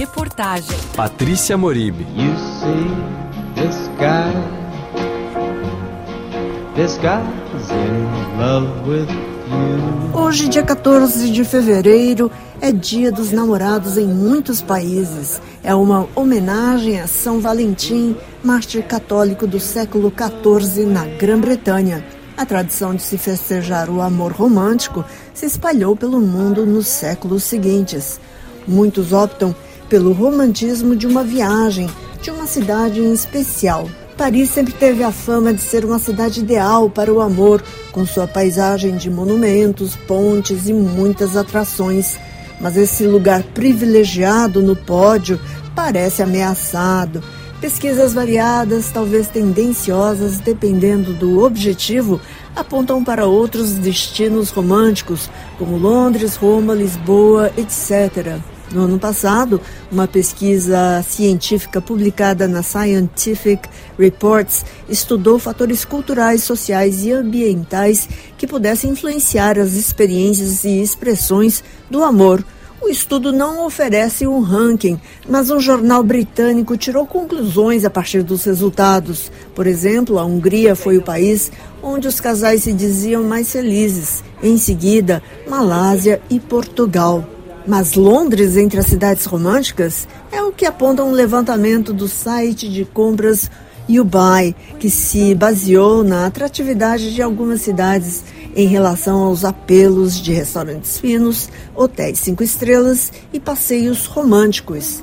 Reportagem Patrícia Moribe. You see this guy, this guy's in love with you. Hoje, dia 14 de fevereiro, é dia dos namorados em muitos países. É uma homenagem a São Valentim, mártir católico do século XIV na Grã-Bretanha. A tradição de se festejar o amor romântico se espalhou pelo mundo nos séculos seguintes. Muitos optam pelo romantismo de uma viagem, de uma cidade em especial. Paris sempre teve a fama de ser uma cidade ideal para o amor, com sua paisagem de monumentos, pontes e muitas atrações. Mas esse lugar privilegiado no pódio parece ameaçado. Pesquisas variadas, talvez tendenciosas, dependendo do objetivo, apontam para outros destinos românticos, como Londres, Roma, Lisboa, etc. No ano passado, uma pesquisa científica publicada na Scientific Reports estudou fatores culturais, sociais e ambientais que pudessem influenciar as experiências e expressões do amor. O estudo não oferece um ranking, mas um jornal britânico tirou conclusões a partir dos resultados. Por exemplo, a Hungria foi o país onde os casais se diziam mais felizes. Em seguida, Malásia e Portugal. Mas Londres entre as cidades românticas é o que aponta um levantamento do site de compras YouBuy, que se baseou na atratividade de algumas cidades em relação aos apelos de restaurantes finos, hotéis cinco estrelas e passeios românticos.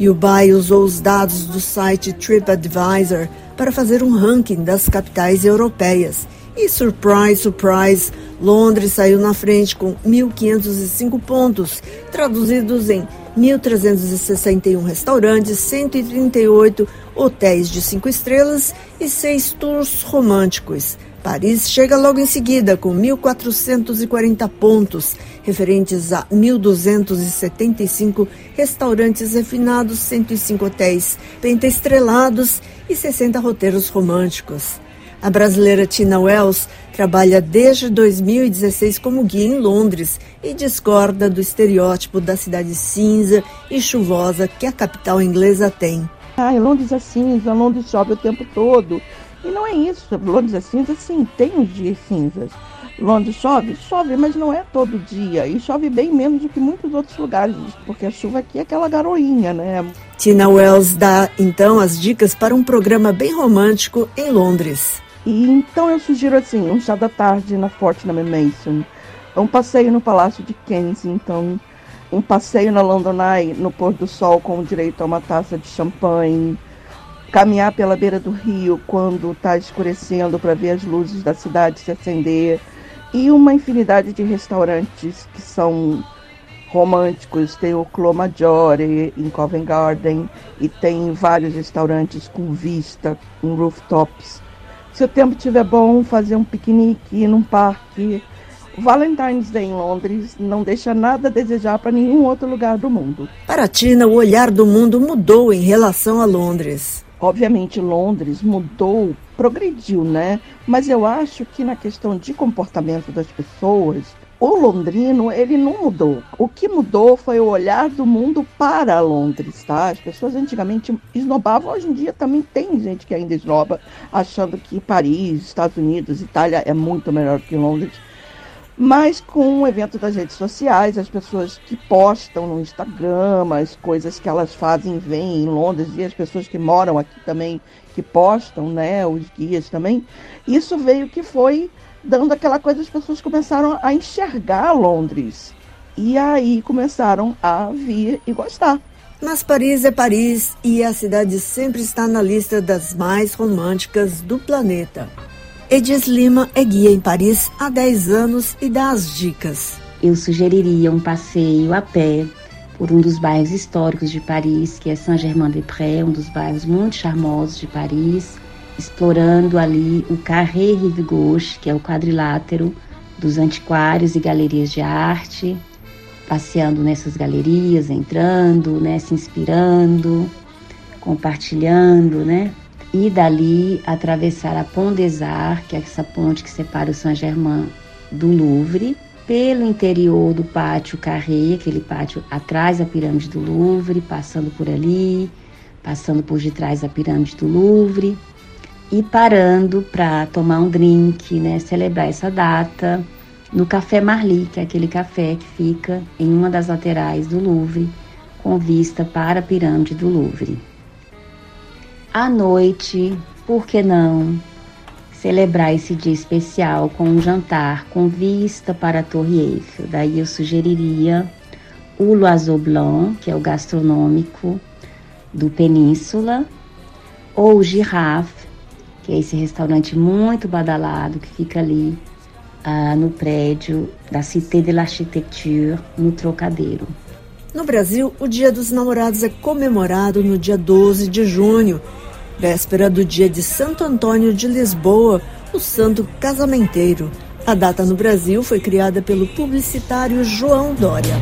YouBuy usou os dados do site TripAdvisor para fazer um ranking das capitais europeias e surprise, surprise, Londres saiu na frente com 1.505 pontos, traduzidos em 1.361 restaurantes, 138 hotéis de cinco estrelas e seis tours românticos. Paris chega logo em seguida com 1.440 pontos, referentes a 1.275 restaurantes refinados, 105 hotéis pentaestrelados e 60 roteiros românticos. A brasileira Tina Wells trabalha desde 2016 como guia em Londres e discorda do estereótipo da cidade cinza e chuvosa que a capital inglesa tem. Ah, Londres é cinza, Londres chove o tempo todo. E não é isso. Londres é cinza, sim, tem uns dias cinzas. Londres chove? Chove, mas não é todo dia. E chove bem menos do que muitos outros lugares, porque a chuva aqui é aquela garoinha, né? Tina Wells dá então as dicas para um programa bem romântico em Londres. E então eu sugiro assim, um chá da tarde na Fortnum Mason, um passeio no Palácio de Kensington, um passeio na London Eye no pôr do sol com direito a uma taça de champanhe, caminhar pela beira do rio quando está escurecendo para ver as luzes da cidade se acender. E uma infinidade de restaurantes que são românticos. Tem o Clo Maggiore em Covent Garden e tem vários restaurantes com vista em rooftops se o tempo estiver bom, fazer um piquenique num parque. Valentine's Day em Londres não deixa nada a desejar para nenhum outro lugar do mundo. Para Tina, o olhar do mundo mudou em relação a Londres. Obviamente, Londres mudou, progrediu, né? Mas eu acho que na questão de comportamento das pessoas, o londrino, ele não mudou. O que mudou foi o olhar do mundo para Londres, tá? As pessoas antigamente esnobavam, hoje em dia também tem gente que ainda esnoba, achando que Paris, Estados Unidos, Itália é muito melhor que Londres. Mas com o evento das redes sociais, as pessoas que postam no Instagram, as coisas que elas fazem, vêm em Londres, e as pessoas que moram aqui também, que postam, né, os guias também, isso veio que foi dando aquela coisa, as pessoas começaram a enxergar Londres. E aí começaram a vir e gostar. Mas Paris é Paris e a cidade sempre está na lista das mais românticas do planeta. Edis Lima é guia em Paris há 10 anos e dá as dicas. Eu sugeriria um passeio a pé por um dos bairros históricos de Paris, que é Saint-Germain-des-Prés, um dos bairros muito charmosos de Paris explorando ali o Carré Rive Gauche, que é o quadrilátero dos antiquários e galerias de arte, passeando nessas galerias, entrando, né, se inspirando, compartilhando, né? E dali atravessar a Pont des Arts, que é essa ponte que separa o Saint-Germain do Louvre, pelo interior do pátio Carré, aquele pátio atrás da pirâmide do Louvre, passando por ali, passando por detrás da pirâmide do Louvre e parando para tomar um drink, né, celebrar essa data no Café Marli, que é aquele café que fica em uma das laterais do Louvre, com vista para a pirâmide do Louvre. À noite, por que não celebrar esse dia especial com um jantar com vista para a Torre Eiffel? Daí eu sugeriria o Loiseau Blanc, que é o gastronômico do Península, ou o Girafe, que é esse restaurante muito badalado que fica ali ah, no prédio da Cité de l'Architecture, no Trocadeiro. No Brasil, o Dia dos Namorados é comemorado no dia 12 de junho, véspera do dia de Santo Antônio de Lisboa, o santo casamenteiro. A data no Brasil foi criada pelo publicitário João Dória.